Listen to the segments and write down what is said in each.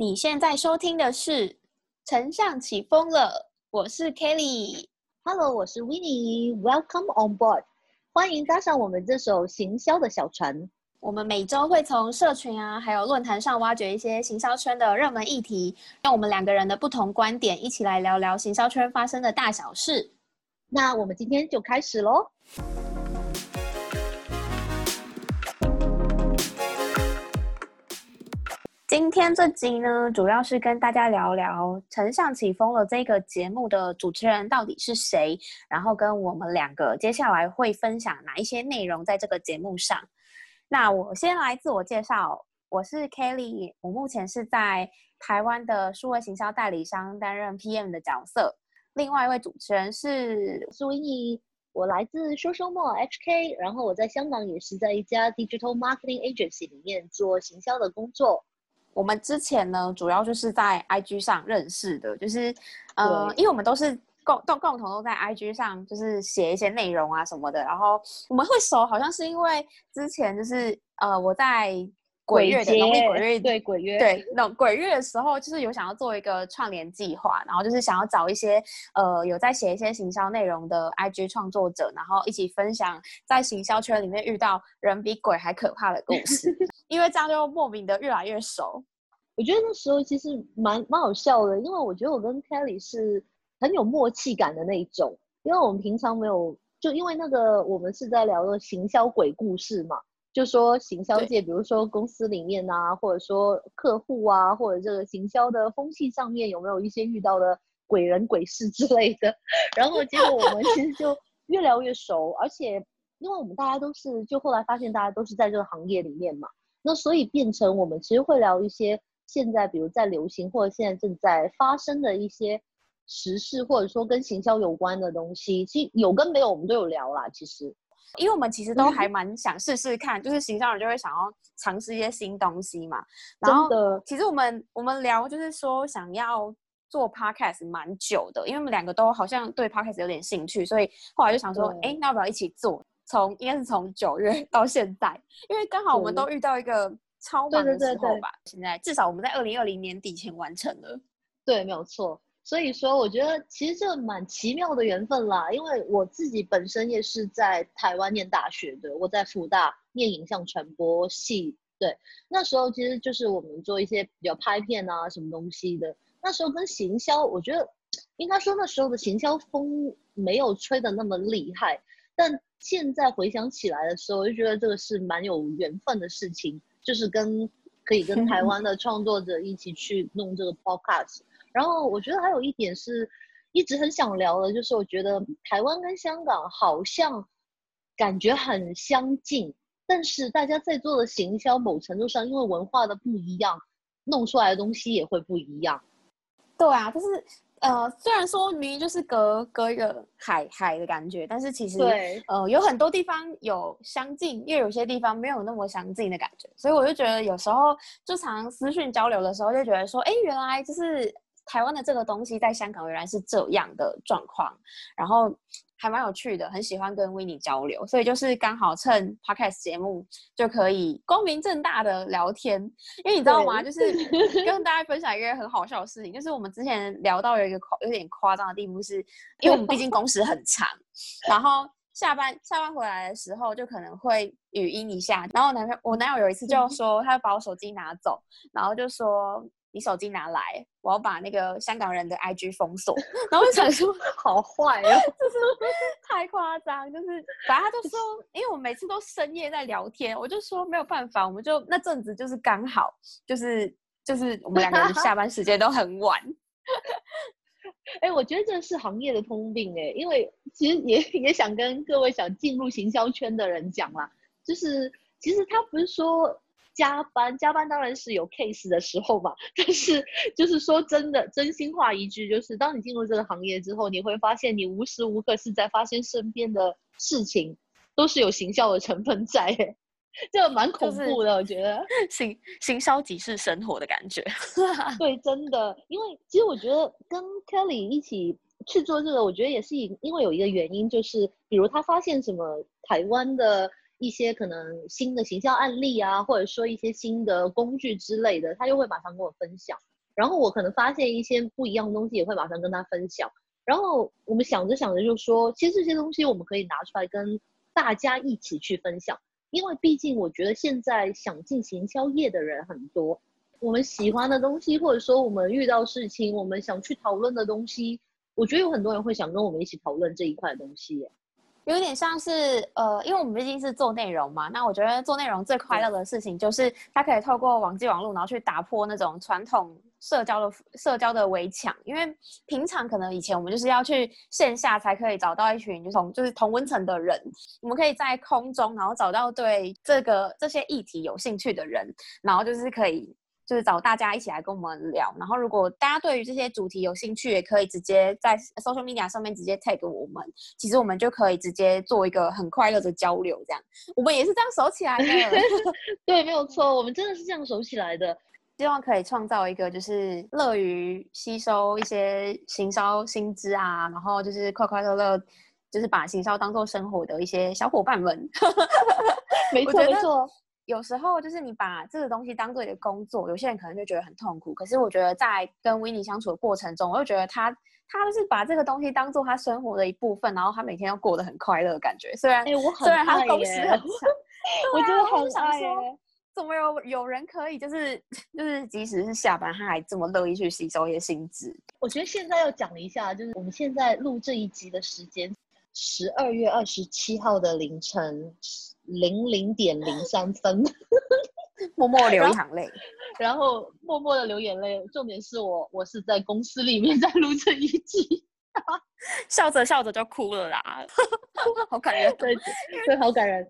你现在收听的是《丞相起风了》，我是 Kelly。Hello，我是 Winnie，Welcome on board，欢迎搭上我们这艘行销的小船。我们每周会从社群啊，还有论坛上挖掘一些行销圈的热门议题，用我们两个人的不同观点，一起来聊聊行销圈发生的大小事。那我们今天就开始喽。今天这集呢，主要是跟大家聊聊《丞相起风了》这个节目的主持人到底是谁，然后跟我们两个接下来会分享哪一些内容在这个节目上。那我先来自我介绍，我是 Kelly，我目前是在台湾的数位行销代理商担任 PM 的角色。另外一位主持人是我是 Winnie，我来自说说墨 HK，然后我在香港也是在一家 Digital Marketing Agency 里面做行销的工作。我们之前呢，主要就是在 IG 上认识的，就是呃，因为我们都是共都共同都在 IG 上，就是写一些内容啊什么的，然后我们会熟，好像是因为之前就是呃我在鬼月的农历鬼月对鬼月对那种鬼月的时候，就是有想要做一个串联计划，然后就是想要找一些呃有在写一些行销内容的 IG 创作者，然后一起分享在行销圈里面遇到人比鬼还可怕的故事，因为这样就莫名的越来越熟。我觉得那时候其实蛮蛮好笑的，因为我觉得我跟 Kelly 是很有默契感的那一种，因为我们平常没有，就因为那个我们是在聊的行销鬼故事嘛，就说行销界，比如说公司里面啊，或者说客户啊，或者这个行销的风气上面有没有一些遇到的鬼人鬼事之类的，然后结果我们其实就越聊越熟，而且因为我们大家都是，就后来发现大家都是在这个行业里面嘛，那所以变成我们其实会聊一些。现在，比如在流行或者现在正在发生的一些时事，或者说跟行销有关的东西，其实有跟没有我们都有聊啦。其实，因为我们其实都还蛮想试试看，就是行销人就会想要尝试一些新东西嘛。然后，其实我们我们聊就是说想要做 podcast 蛮久的，因为我们两个都好像对 podcast 有点兴趣，所以后来就想说，哎，那要不要一起做？从应该是从九月 到现在，因为刚好我们都遇到一个。超忙的时候吧，现在至少我们在二零二零年底前完成了。对，没有错。所以说，我觉得其实这蛮奇妙的缘分啦。因为我自己本身也是在台湾念大学的，我在福大念影像传播系。对，那时候其实就是我们做一些比较拍片啊什么东西的。那时候跟行销，我觉得应该说那时候的行销风没有吹的那么厉害。但现在回想起来的时候，我就觉得这个是蛮有缘分的事情。就是跟可以跟台湾的创作者一起去弄这个 podcast，然后我觉得还有一点是一直很想聊的，就是我觉得台湾跟香港好像感觉很相近，但是大家在做的行销某程度上，因为文化的不一样，弄出来的东西也会不一样。对啊，就是。呃，虽然说明明就是隔隔一个海海的感觉，但是其实呃有很多地方有相近，又有些地方没有那么相近的感觉，所以我就觉得有时候就常私讯交流的时候，就觉得说，哎，原来就是台湾的这个东西在香港原来是这样的状况，然后。还蛮有趣的，很喜欢跟维尼交流，所以就是刚好趁 podcast 节目就可以光明正大的聊天。因为你知道吗？就是跟大家分享一个很好笑的事情，就是我们之前聊到有一个夸有点夸张的地步，是因为我们毕竟工时很长，然后下班下班回来的时候就可能会语音一下，然后男朋友我男友有一次就说，他要把我手机拿走，然后就说。你手机拿来，我要把那个香港人的 IG 封锁。然后就想说，好坏哦，就是太夸张。就是反正他就说，因为我每次都深夜在聊天，我就说没有办法，我们就那阵子就是刚好，就是就是我们两个人下班时间都很晚。哎，我觉得这是行业的通病哎，因为其实也也想跟各位想进入行销圈的人讲啦，就是其实他不是说。加班，加班当然是有 case 的时候嘛。但是，就是说真的，真心话一句，就是当你进入这个行业之后，你会发现你无时无刻是在发现身边的事情都是有行销的成分在，这个蛮恐怖的。我觉得 行行销即是生活的感觉。对，真的，因为其实我觉得跟 Kelly 一起去做这个，我觉得也是因因为有一个原因，就是比如他发现什么台湾的。一些可能新的行销案例啊，或者说一些新的工具之类的，他就会马上跟我分享。然后我可能发现一些不一样的东西，也会马上跟他分享。然后我们想着想着就说，其实这些东西我们可以拿出来跟大家一起去分享，因为毕竟我觉得现在想进行销业的人很多，我们喜欢的东西，或者说我们遇到事情，我们想去讨论的东西，我觉得有很多人会想跟我们一起讨论这一块东西。有点像是呃，因为我们毕竟是做内容嘛，那我觉得做内容最快乐的事情就是它可以透过网际网络，然后去打破那种传统社交的社交的围墙。因为平常可能以前我们就是要去线下才可以找到一群就同就是同温层的人，我们可以在空中然后找到对这个这些议题有兴趣的人，然后就是可以。就是找大家一起来跟我们聊，然后如果大家对于这些主题有兴趣，也可以直接在 social media 上面直接 tag 我们，其实我们就可以直接做一个很快乐的交流，这样我们也是这样熟起来的。对，没有错，我们真的是这样熟起来的。希望可以创造一个就是乐于吸收一些行销新知啊，然后就是快快乐乐，就是把行销当做生活的一些小伙伴们。没错，没错。有时候就是你把这个东西当做你的工作，有些人可能就觉得很痛苦。可是我觉得在跟维尼相处的过程中，我就觉得他他就是把这个东西当做他生活的一部分，然后他每天要过得很快乐的感觉。虽然哎，我虽然他工时很长，我觉得很想说，怎么有有人可以就是就是即使是下班，他还这么乐意去吸收一些新知。我觉得现在要讲一下，就是我们现在录这一集的时间，十二月二十七号的凌晨。零零点零三分，默默流一行泪，然后 默默的流眼泪。重点是我，我是在公司里面 在录这一集，笑着笑着就哭了啦，好感人，对对，好感人。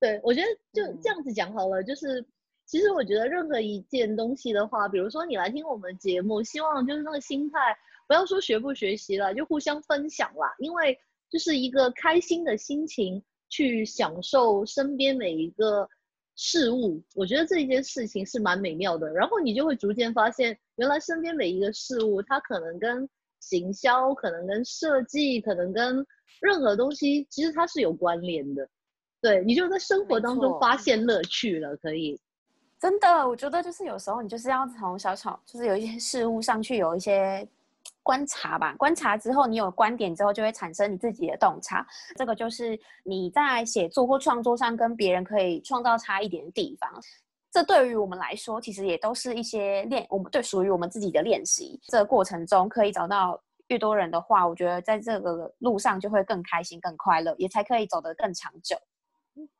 对我觉得就这样子讲好了，就是其实我觉得任何一件东西的话，比如说你来听我们节目，希望就是那个心态，不要说学不学习了，就互相分享啦，因为就是一个开心的心情。去享受身边每一个事物，我觉得这一件事情是蛮美妙的。然后你就会逐渐发现，原来身边每一个事物，它可能跟行销，可能跟设计，可能跟任何东西，其实它是有关联的。对你就在生活当中发现乐趣了，可以。真的，我觉得就是有时候你就是要从小小，就是有一些事物上去有一些。观察吧，观察之后，你有观点之后，就会产生你自己的洞察。这个就是你在写作或创作上跟别人可以创造差异点的地方。这对于我们来说，其实也都是一些练，我们对属于我们自己的练习。这个过程中可以找到越多人的话，我觉得在这个路上就会更开心、更快乐，也才可以走得更长久。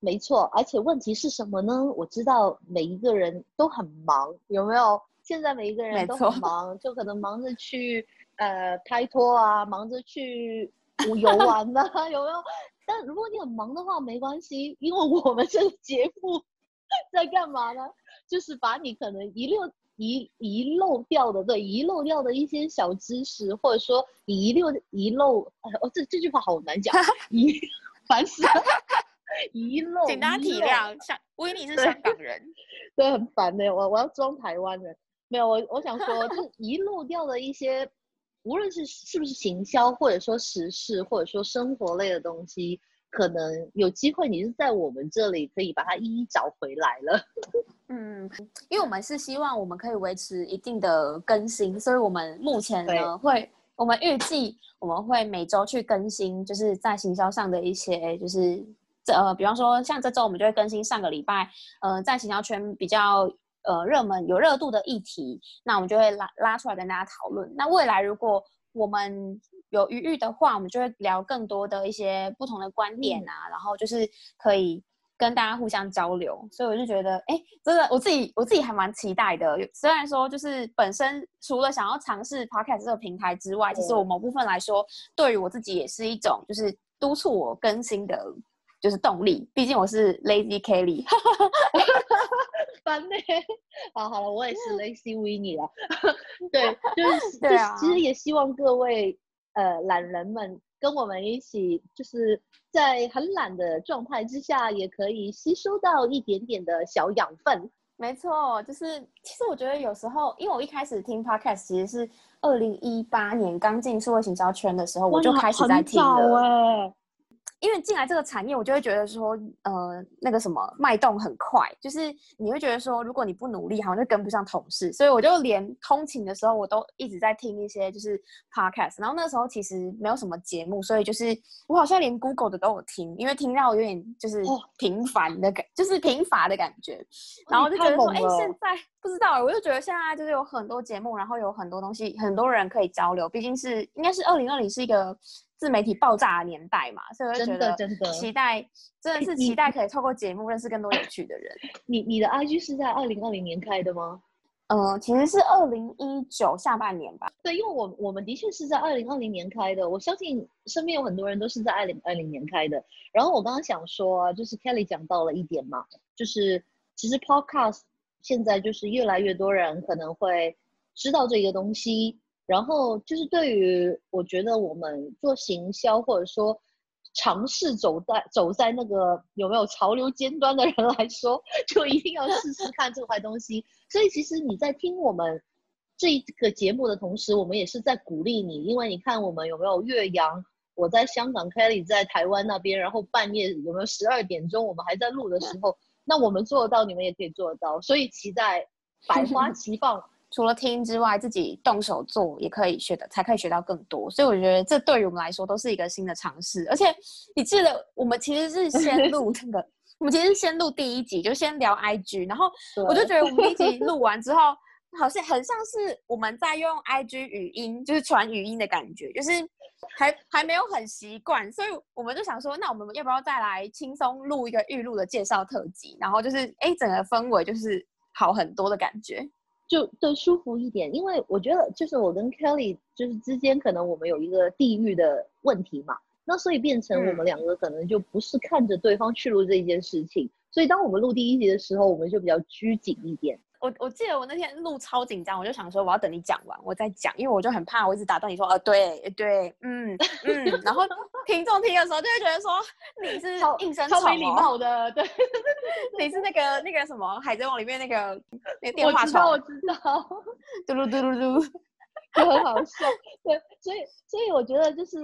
没错，而且问题是什么呢？我知道每一个人都很忙，有没有？现在每一个人都很忙，就可能忙着去。呃，拍拖啊，忙着去 游玩呐，有没有？但如果你很忙的话，没关系，因为我们这个节目 在干嘛呢？就是把你可能遗漏遗遗漏掉的，对，遗漏掉的一些小知识，或者说遗漏遗漏，哦，这这句话好难讲，遗烦死了，遗漏，请大家体谅，像威尼是香港人，对，很烦的，我我要装台湾人，没有，我我想说，就是遗漏掉的一些。无论是是不是行销，或者说时事，或者说生活类的东西，可能有机会你是在我们这里可以把它一一找回来了。嗯，因为我们是希望我们可以维持一定的更新，所以我们目前呢会，我们预计我们会每周去更新，就是在行销上的一些，就是这呃，比方说像这周我们就会更新上个礼拜，呃，在行销圈比较。呃，热门有热度的议题，那我们就会拉拉出来跟大家讨论。那未来如果我们有余裕的话，我们就会聊更多的一些不同的观点啊，然后就是可以跟大家互相交流。所以我就觉得，哎，真的我自己我自己还蛮期待的。虽然说就是本身除了想要尝试 Podcast 这个平台之外，其实我某部分来说，对于我自己也是一种就是督促我更新的。就是动力，毕竟我是 Lazy Kelly，烦呢。好好了，我也是 Lazy Winnie 了。对，就是 对啊。其实也希望各位呃懒人们跟我们一起，就是在很懒的状态之下，也可以吸收到一点点的小养分。没错，就是其实我觉得有时候，因为我一开始听 Podcast 其实是二零一八年刚进社会行销圈的时候，我就开始在听了。因为进来这个产业，我就会觉得说，呃，那个什么脉动很快，就是你会觉得说，如果你不努力，好像就跟不上同事。所以我就连通勤的时候，我都一直在听一些就是 podcast。然后那时候其实没有什么节目，所以就是我好像连 Google 的都有听，因为听到有点就是平凡的感，就是贫乏的感觉。然后就觉得说，哎，现在不知道，我就觉得现在就是有很多节目，然后有很多东西，很多人可以交流。毕竟是应该是二零二零是一个。自媒体爆炸的年代嘛，所以我就觉得期待真的是期待可以透过节目认识更多有趣的人。你你的 IG 是在二零二零年开的吗？嗯，其实是二零一九下半年吧。对，因为我我们的确是在二零二零年开的。我相信身边有很多人都是在二零二零年开的。然后我刚刚想说，就是 Kelly 讲到了一点嘛，就是其实 Podcast 现在就是越来越多人可能会知道这个东西。然后就是对于我觉得我们做行销或者说尝试走在走在那个有没有潮流尖端的人来说，就一定要试试看这块东西。所以其实你在听我们这个节目的同时，我们也是在鼓励你，因为你看我们有没有岳阳，我在香港，Kelly 在台湾那边，然后半夜有没有十二点钟我们还在录的时候，那我们做得到，你们也可以做得到。所以期待百花齐放。除了听之外，自己动手做也可以学的，才可以学到更多。所以我觉得这对于我们来说都是一个新的尝试。而且你记得，我们其实是先录 那个，我们其实先录第一集，就先聊 IG。然后我就觉得我们第一集录完之后，好像很像是我们在用 IG 语音，就是传语音的感觉，就是还还没有很习惯。所以我们就想说，那我们要不要再来轻松录一个预录的介绍特辑？然后就是，哎，整个氛围就是好很多的感觉。就对舒服一点，因为我觉得就是我跟 Kelly 就是之间可能我们有一个地域的问题嘛，那所以变成我们两个可能就不是看着对方去录这一件事情，所以当我们录第一集的时候，我们就比较拘谨一点。我我记得我那天录超紧张，我就想说我要等你讲完我再讲，因为我就很怕我一直打断你说呃对对嗯 嗯，然后听众听的时候就会觉得说你是应声超没礼貌的，对，你是那个那个什么海贼王里面那个那电话虫，我知道，嘟噜嘟噜嘟，就 很好笑，对，所以所以我觉得就是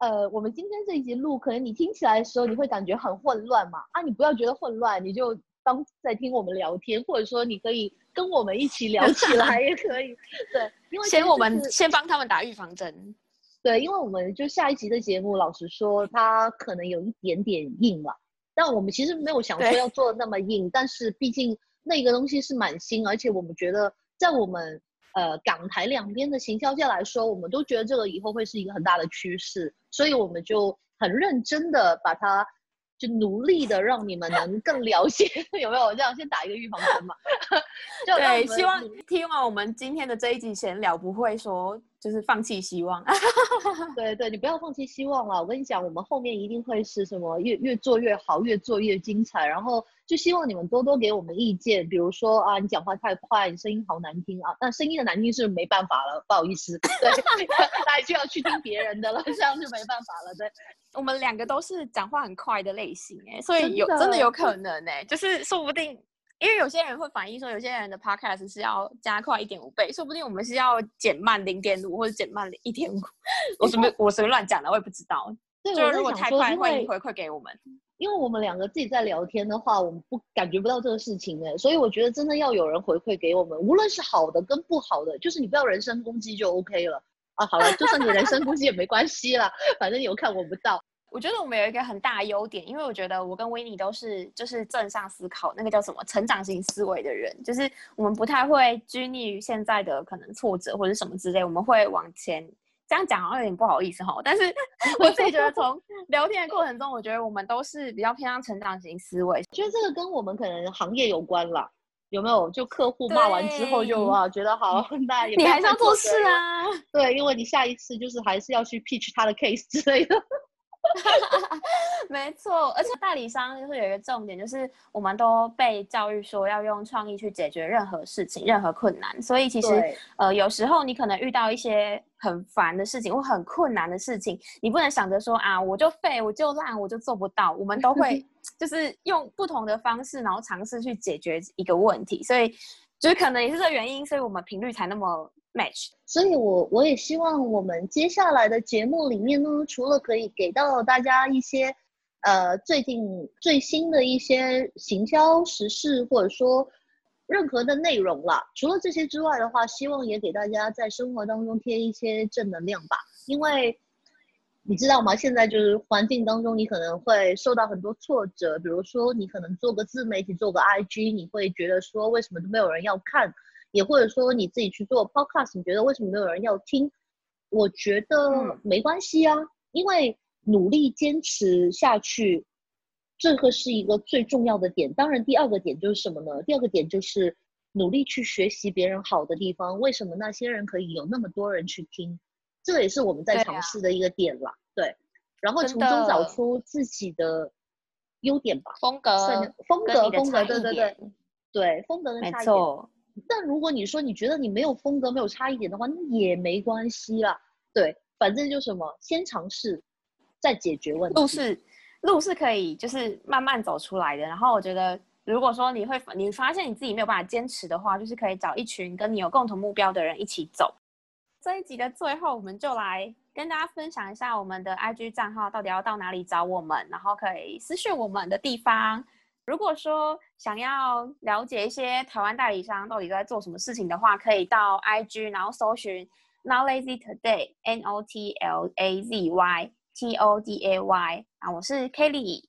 呃我们今天这一集录，可能你听起来的时候你会感觉很混乱嘛，啊你不要觉得混乱，你就。当在听我们聊天，或者说你可以跟我们一起聊 起来也可以。对，因为先我们先帮他们打预防针。对，因为我们就下一集的节目，老实说，它可能有一点点硬了。但我们其实没有想说要做的那么硬，但是毕竟那个东西是蛮新，而且我们觉得在我们呃港台两边的行销界来说，我们都觉得这个以后会是一个很大的趋势，所以我们就很认真的把它。就努力的让你们能更了解，有没有这样？先打一个预防针嘛。对，希望听完我们今天的这一集闲聊，不会说就是放弃希望。对对，你不要放弃希望了。我跟你讲，我们后面一定会是什么越越做越好，越做越精彩。然后就希望你们多多给我们意见，比如说啊，你讲话太快，你声音好难听啊。那声音的难听是没办法了，不好意思，对，那就要去听别人的了，这样就没办法了。对。我们两个都是讲话很快的类型哎，所以有真的有可能哎，就是说不定，因为有些人会反映说，有些人的 podcast 是要加快一点五倍，说不定我们是要减慢零点五或者减慢一点五。我随便我随便乱讲的，我也不知道。就如果太快，欢迎回馈给我们。因为我们两个自己在聊天的话，我们不感觉不到这个事情哎，所以我觉得真的要有人回馈给我们，无论是好的跟不好的，就是你不要人身攻击就 OK 了。啊，好了，就算你人身攻击也没关系啦，反正你有看我不到。我觉得我们有一个很大的优点，因为我觉得我跟维尼都是就是正向思考，那个叫什么成长型思维的人，就是我们不太会拘泥于现在的可能挫折或者什么之类，我们会往前。这样讲好像有点不好意思哈，但是我自己 觉得从聊天的过程中，我觉得我们都是比较偏向成长型思维。觉得这个跟我们可能行业有关了。有没有？就客户骂完之后就啊，觉得好，那 你还是要做事啊。对，因为你下一次就是还是要去 pitch 他的 case 之类的。没错，而且代理商就是有一个重点，就是我们都被教育说要用创意去解决任何事情、任何困难。所以其实呃，有时候你可能遇到一些很烦的事情或很困难的事情，你不能想着说啊，我就废，我就烂，我就做不到。我们都会 就是用不同的方式，然后尝试去解决一个问题。所以就是可能也是这原因，所以我们频率才那么。match，所以我我也希望我们接下来的节目里面呢，除了可以给到大家一些呃最近最新的一些行销时事，或者说任何的内容啦。除了这些之外的话，希望也给大家在生活当中添一些正能量吧，因为。你知道吗？现在就是环境当中，你可能会受到很多挫折。比如说，你可能做个自媒体，做个 IG，你会觉得说为什么都没有人要看？也或者说你自己去做 Podcast，你觉得为什么没有人要听？我觉得没关系啊，因为努力坚持下去，这个是一个最重要的点。当然，第二个点就是什么呢？第二个点就是努力去学习别人好的地方。为什么那些人可以有那么多人去听？这也是我们在尝试的一个点啦，对，然后从中找出自己的优点吧，风格，风格，风格，对对对，对，风格跟差异点。但如果你说你觉得你没有风格，没有差异点的话，那也没关系啦，对，反正就什么，先尝试，再解决问题。路是路是可以就是慢慢走出来的。然后我觉得，如果说你会你发现你自己没有办法坚持的话，就是可以找一群跟你有共同目标的人一起走。这一集的最后，我们就来跟大家分享一下我们的 IG 账号到底要到哪里找我们，然后可以私讯我们的地方。如果说想要了解一些台湾代理商到底在做什么事情的话，可以到 IG，然后搜寻 Not Lazy Today，N O T L A Z Y T O D A Y。啊，我是 Kelly。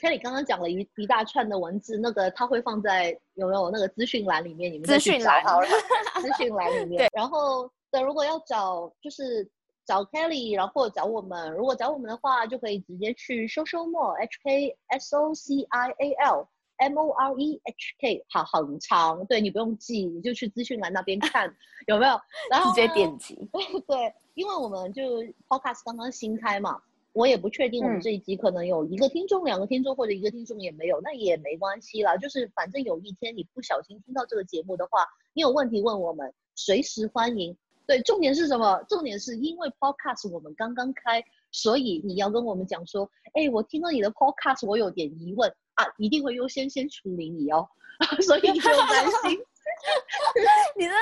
Kelly 刚刚讲了一一大串的文字，那个他会放在有没有那个资讯栏里面？你们资讯栏好了，资讯栏里面。对，然后对。如果要找就是找 Kelly，然后找我们，如果找我们的话，就可以直接去 social more H K S O C I A L M O R E H K，好很长，对你不用记，你就去资讯栏那边看有没有，然后直接点击。对，因为我们就 Podcast 刚刚新开嘛，我也不确定我们这一集可能有一个听众、两个听众或者一个听众也没有，那也没关系啦，就是反正有一天你不小心听到这个节目的话，你有问题问我们，随时欢迎。对，重点是什么？重点是因为 podcast 我们刚刚开，所以你要跟我们讲说，哎，我听到你的 podcast，我有点疑问啊，一定会优先先处理你哦，所以你不用担心。你这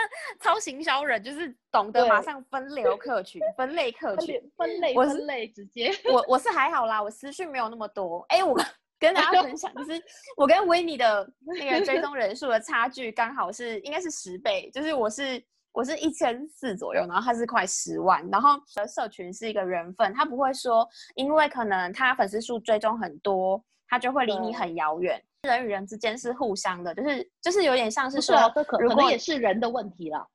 超行销人，就是懂得马上分流客群，分类客群，分类分类直接。我我是还好啦，我私讯没有那么多。哎，我 跟大家分享，就是我跟维尼的那个追踪人数的差距刚好是应该是十倍，就是我是。我是一千四左右，然后他是快十万，然后的社群是一个缘分，他不会说，因为可能他粉丝数追踪很多，他就会离你很遥远。人与人之间是互相的，就是就是有点像是说，可能也是人的问题了。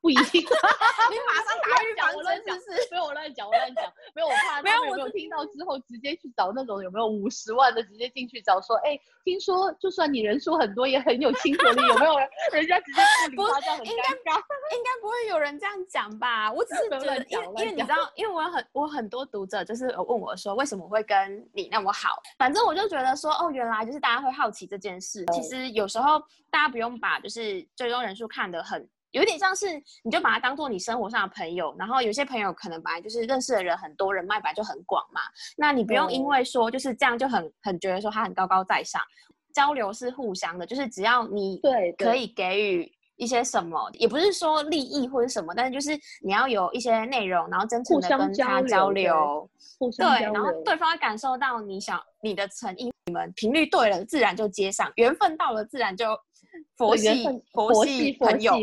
不一定，你马上打预防针，是不是？没有我乱讲，我乱讲，没有我怕没有我没有听到之后直接去找那种有没有五十万的，直接进去找说，哎，听说就算你人数很多，也很有亲和力，有没有人？人家直接不理他，这样很尴尬。应该不会有人这样讲吧？我只是 觉得，因为因为你知道，因为我有很我很多读者就是问我说，为什么会跟你那么好？反正我就觉得说，哦，原来就是大家会好奇这件事。其实有时候大家不用把就是最终人数看得很。有点像是，你就把它当做你生活上的朋友，然后有些朋友可能本来就是认识的人很多，人脉本来就很广嘛。那你不用因为说就是这样就很很觉得说他很高高在上，交流是互相的，就是只要你对可以给予一些什么，也不是说利益或者什么，但是就是你要有一些内容，然后真诚的跟他交流，对，然后对方会感受到你想你的诚意，你们频率对了，自然就接上，缘分到了，自然就。佛系佛系朋友，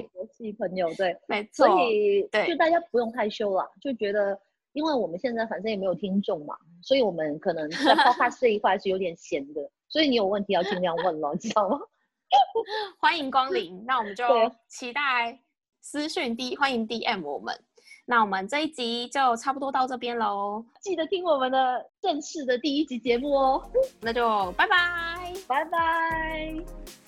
朋友，对，没错。所以，对，就大家不用害羞了，就觉得，因为我们现在反正也没有听众嘛，所以我们可能在 podcast 这一块是有点闲的，所以你有问题要尽量问了，知道吗？欢迎光临，那我们就期待私讯 D，欢迎 DM 我们。那我们这一集就差不多到这边喽，记得听我们的正式的第一集节目哦。那就拜拜，拜拜。